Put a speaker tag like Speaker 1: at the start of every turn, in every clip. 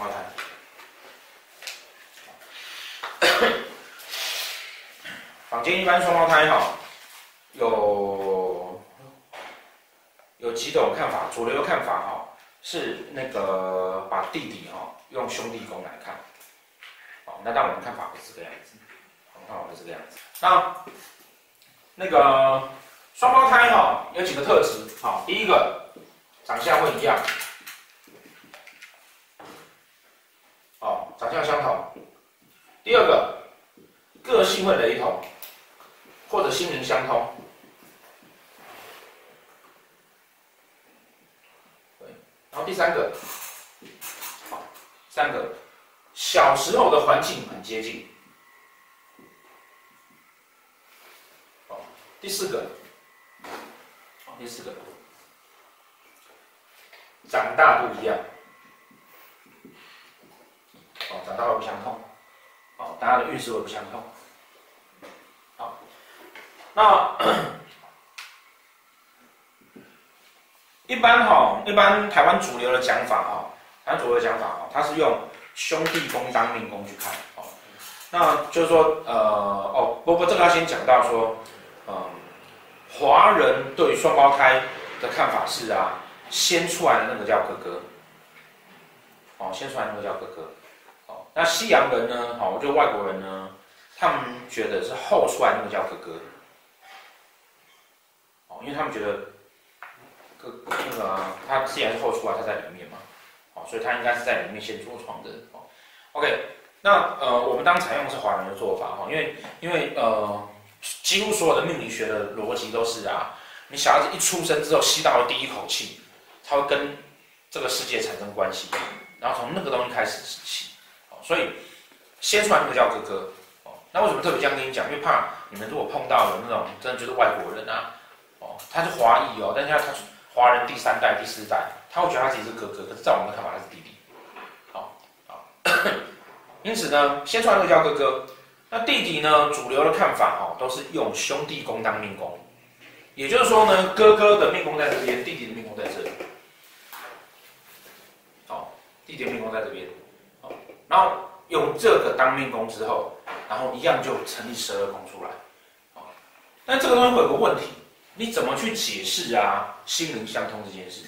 Speaker 1: 胞胎。坊间一般双胞胎哈，有有几种看法，主流看法。哈是那个把弟弟哈用兄弟宫来看，好，那但我们看法不是这个样子，我们看法不是这个样子。那那个双胞胎哈有几个特质，好，第一个长相会一样，好，长相相同。第二个个性会雷同。或者心灵相通，然后第三个，三个，小时候的环境很接近，第四个，第四个，长大不一样，哦，长大会不相同，哦，大家的运势会不相同。那 一般哈，一般台湾主流的讲法哈，台湾主流的讲法哈，它是用兄弟宫当命宫去看哦。那就是说，呃，哦，不不，这个要先讲到说，嗯，华人对双胞胎的看法是啊，先出来的那个叫哥哥，哦，先出来那个叫哥哥，那西洋人呢，好，就外国人呢，他们觉得是后出来那个叫哥哥。哦因为他们觉得，哥那个、他既然是后出来，他在里面嘛，好，所以他应该是在里面先着床的。哦，OK，那呃，我们当采用的是华人的做法哈，因为因为呃，几乎所有的命理学的逻辑都是啊，你小孩子一出生之后吸到了第一口气，他会跟这个世界产生关系，然后从那个东西开始起，所以先出来那个叫哥哥，哦，那为什么特别这样跟你讲？因为怕你们如果碰到有那种真的就是外国人啊。哦，他是华裔哦，但是他是华人第三代、第四代，他会觉得他自己是哥哥，可是在我们的看法他是弟弟。好，好，因此呢，先出来那个叫哥哥，那弟弟呢，主流的看法哦，都是用兄弟宫当命宫，也就是说呢，哥哥的命宫在这边，弟弟的命宫在这里。好，弟弟的命宫在这边，然后用这个当命宫之后，然后一样就成立十二宫出来。好，但这个东西会有个问题。你怎么去解释啊？心灵相通这件事，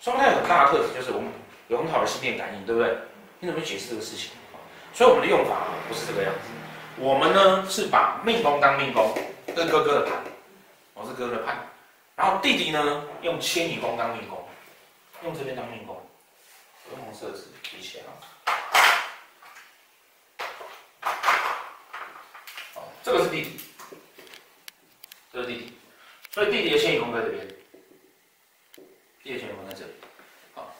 Speaker 1: 双胞胎有很大的特质，就是我们有很好的心电感应，对不对？你怎么解释这个事情？所以我们的用法不是这个样子。我们呢是把命宫当命宫，跟哥哥的盘，我是哥哥的盘，然后弟弟呢用迁移宫当命宫，用这边当命宫，用红色字提起来啊。好，这个是弟弟，这是弟弟。所以弟弟的迁移宫在这边，弟弟迁移宫在这里，好。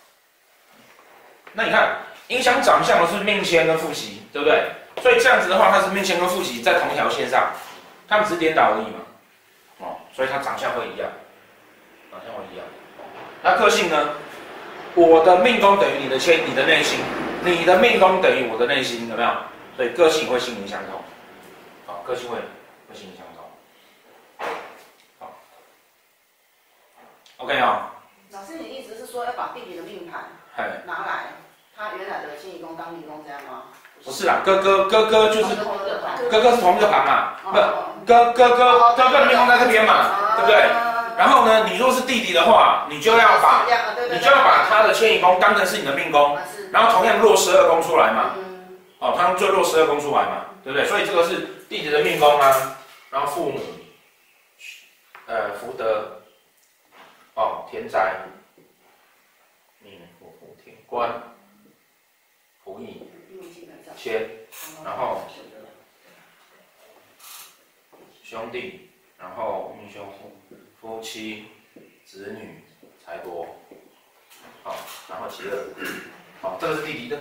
Speaker 1: 那你看，影响长相的是命迁跟父媳，对不对？所以这样子的话，它是命迁跟父媳在同一条线上，他们只是颠倒而已嘛，哦，所以它长相会一样，长相会一样。那个性呢？我的命宫等于你的迁，你的内心，你的命宫等于我的内心，有没有？所以个性会心灵相通，个性会会心灵相通。OK 啊，
Speaker 2: 老师，你意思是说要把弟弟的命盘拿来，他原来的迁移宫当命宫这样吗？
Speaker 1: 不是啦，哥哥哥哥就是哥哥是同一个盘嘛，不哥哥哥哥哥的命宫在这边嘛，对不对？然后呢，你若是弟弟的话，你就要把你就要把他的迁移宫当成是你的命宫，然后同样落十二宫出来嘛，哦，他们就落十二宫出来嘛，对不对？所以这个是弟弟的命宫啊，然后父母，呃，福德。哦，田宅，命福福田官，仆役，迁，然后兄弟，然后命兄夫，夫妻，子女，财帛，好，然后其二，好，这个是弟弟的，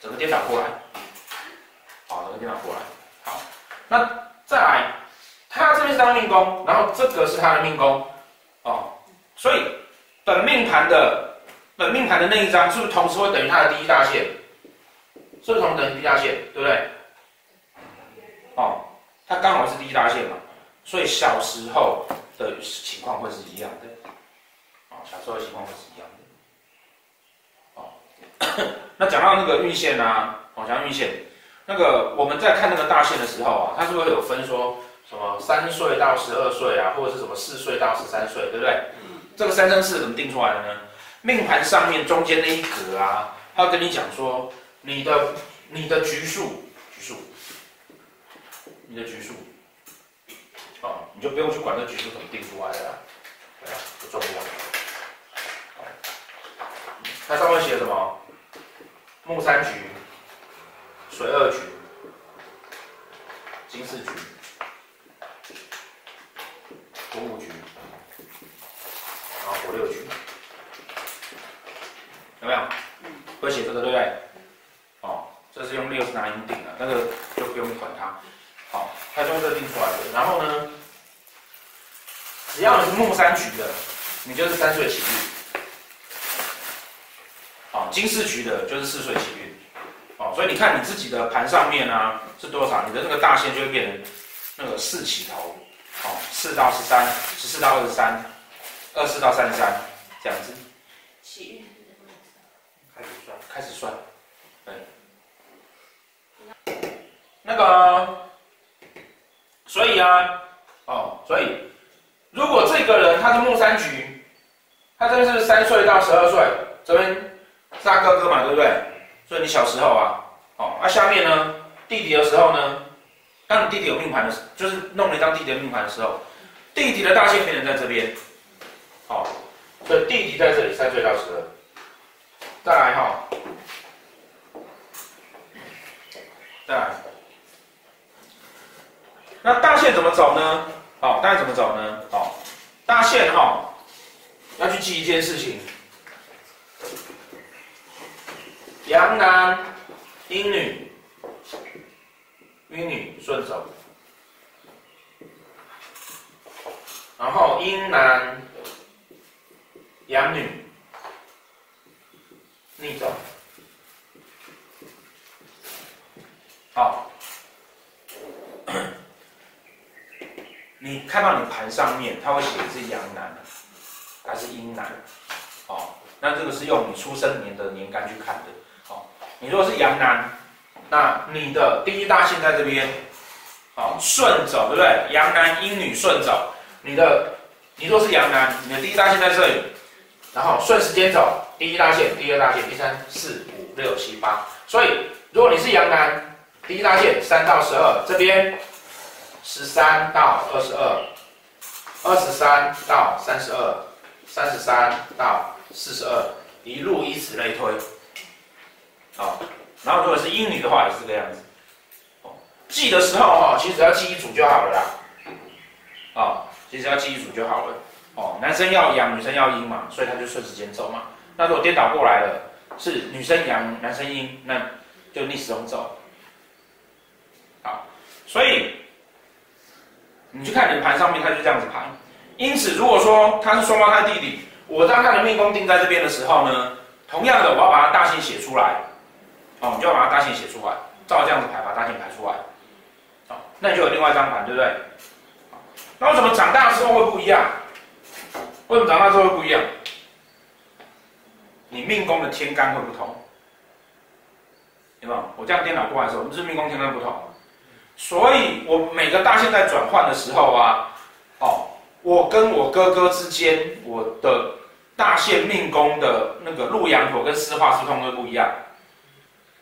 Speaker 1: 整个颠倒过来，好，整个颠倒过来，好，那再来，他这边是当命宫，然后这个是他的命宫，哦。所以，本命盘的本命盘的那一张，是不是同时会等于他的第一大线？是不是同时等于第一大线？对不对？哦，它刚好是第一大线嘛，所以小时候的情况会是一样的。哦，小时候的情况会是一样的。哦。那讲到那个运线啊，哦，讲运线，那个我们在看那个大限的时候啊，它是不是会有分说什么三岁到十二岁啊，或者是什么四岁到十三岁，对不对？嗯。这个三生四怎么定出来的呢？命盘上面中间那一格啊，他要跟你讲说你的你的局数局数，你的局数，哦，你就不用去管这局数怎么定出来的啦，对啊，不重要。它上面写什么？木三局、水二局、金四局、土五局，然后火六局，有没有？会写这个对不对？哦，这是用六十拿音定的，那个就不用管它。好，它就用这个定出来的。然后呢，只要你是木三局的，你就是三岁起运。金四局的就是四岁起运，哦，所以你看你自己的盘上面啊是多少，你的那个大线就会变成那个四起头，哦，四到十三，十四到二十三，二四到三十三，这样子。起运开始算，开始算，对。那个，所以啊，哦，所以如果这个人他是木三局，他这边是三岁到十二岁，这边。是他哥哥嘛，对不对？所以你小时候啊，哦，那、下面呢，弟弟的时候呢，当你弟弟有命盘的时，就是弄了一张弟弟的命盘的时候，弟弟的大限变成在这边，好、哦，所以弟弟在这里三岁到十二，再来哈、哦，再来，那大限怎么走呢？好、哦，大限怎么走呢？好、哦，大限哈、要去记一件事情。阳男阴女，阴女顺走，然后阴男阳女逆走。好，你看到你盘上面，它会写是阳男还是阴男？哦，那这个是用你出生年的年干去看的。你如果是阳男，那你的第一大线在这边，好顺走，对不对？阳男阴女顺走，你的你若是阳男，你的第一大线在这里，然后顺时间走，第一大线、第二大线、第三、四、五、六、七、八。所以如果你是阳男，第一大线三到十二，这边十三到二十二，二十三到三十二，三十三到四十二，一路以此类推。好，然后如果是阴女的话，也是这个样子。哦，记的时候哈，其实要记一组就好了啦。哦，其实要记一组就好了。哦，男生要阳，女生要阴嘛，所以他就顺时间走嘛。那如果颠倒过来了，是女生阳，男生阴，那就逆时钟走。好，所以你去看你的盘上面，他就这样子盘。因此，如果说他是双胞胎弟弟，我当他的命宫定在这边的时候呢，同样的，我要把他大限写出来。哦，你就要把它大线写出来，照这样子排，把大线排出来。好，那你就有另外一张盘，对不对？那为什么长大之后会不一样？为什么长大之后会不一样？你命宫的天干会不同，对吧？我这样颠倒过来的时候，我们是命宫天干不同，所以我每个大线在转换的时候啊，哦，我跟我哥哥之间，我的大限命宫的那个鹿羊陀跟司化是通通都不一样？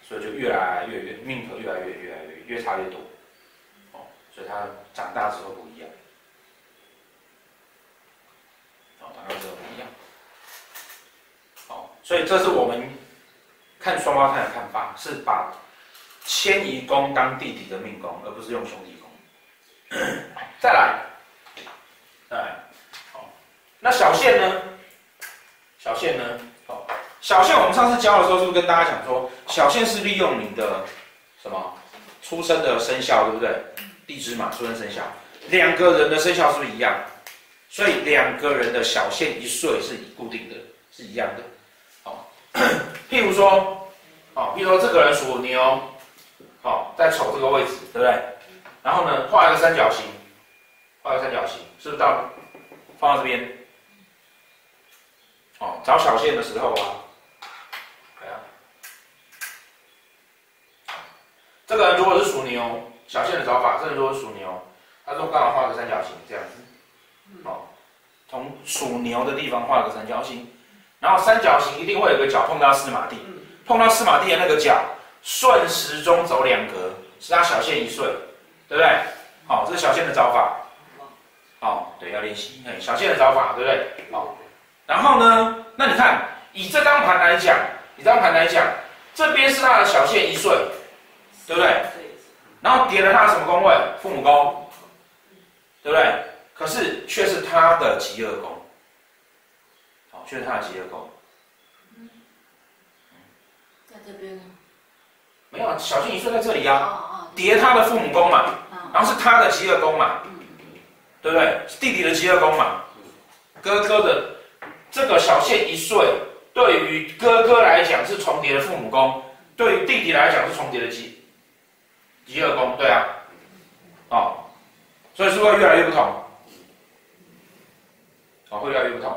Speaker 1: 所以就越来越远，命格越来越越来越越差越多，哦，所以他长大之后不一样，哦，长大之后不一样，哦，所以这是我们看双胞胎的看法，是把迁移宫当弟弟的命宫，而不是用兄弟宫。再来，再来，好，那小限呢？小限呢？小线，我们上次教的时候，是不是跟大家讲说，小线是利用你的什么出生的生肖，对不对？地支嘛，出生生肖，两个人的生肖是不是一样？所以两个人的小线一岁是固定的，是一样的。好，譬如说，好，譬如说这个人属牛，好，在丑这个位置，对不对？然后呢，画一个三角形，画个三角形，是不是到放到这边？哦，找小线的时候啊。这个人如果是属牛，小线的找法，这个人如果是属牛，他说刚好画个三角形这样子，哦，从属牛的地方画个三角形，然后三角形一定会有个角碰到四马地，碰到四马地的那个角顺时钟走两格，是他小线一顺，对不对？好，这是小线的找法。好，对，要练习。哎，小线的找法，对不对？好，然后呢？那你看，以这张盘来讲，以这张盘来讲，这边是他的小线一顺，对不对？然后叠了他的什么宫位？父母宫，对不对？可是却是他的极恶宫。好，却是他的极恶宫。嗯，
Speaker 2: 在这边呢？
Speaker 1: 没有，小线一岁在这里呀、啊。叠他的父母宫嘛，然后是他的极恶宫嘛，对不对？是弟弟的极恶宫嘛，哥哥的这个小谢一岁，对于哥哥来讲是重叠的父母宫，对于弟弟来讲是重叠的疾第二宫，对啊，哦，所以是不是越来越不同？啊，会越来越不同。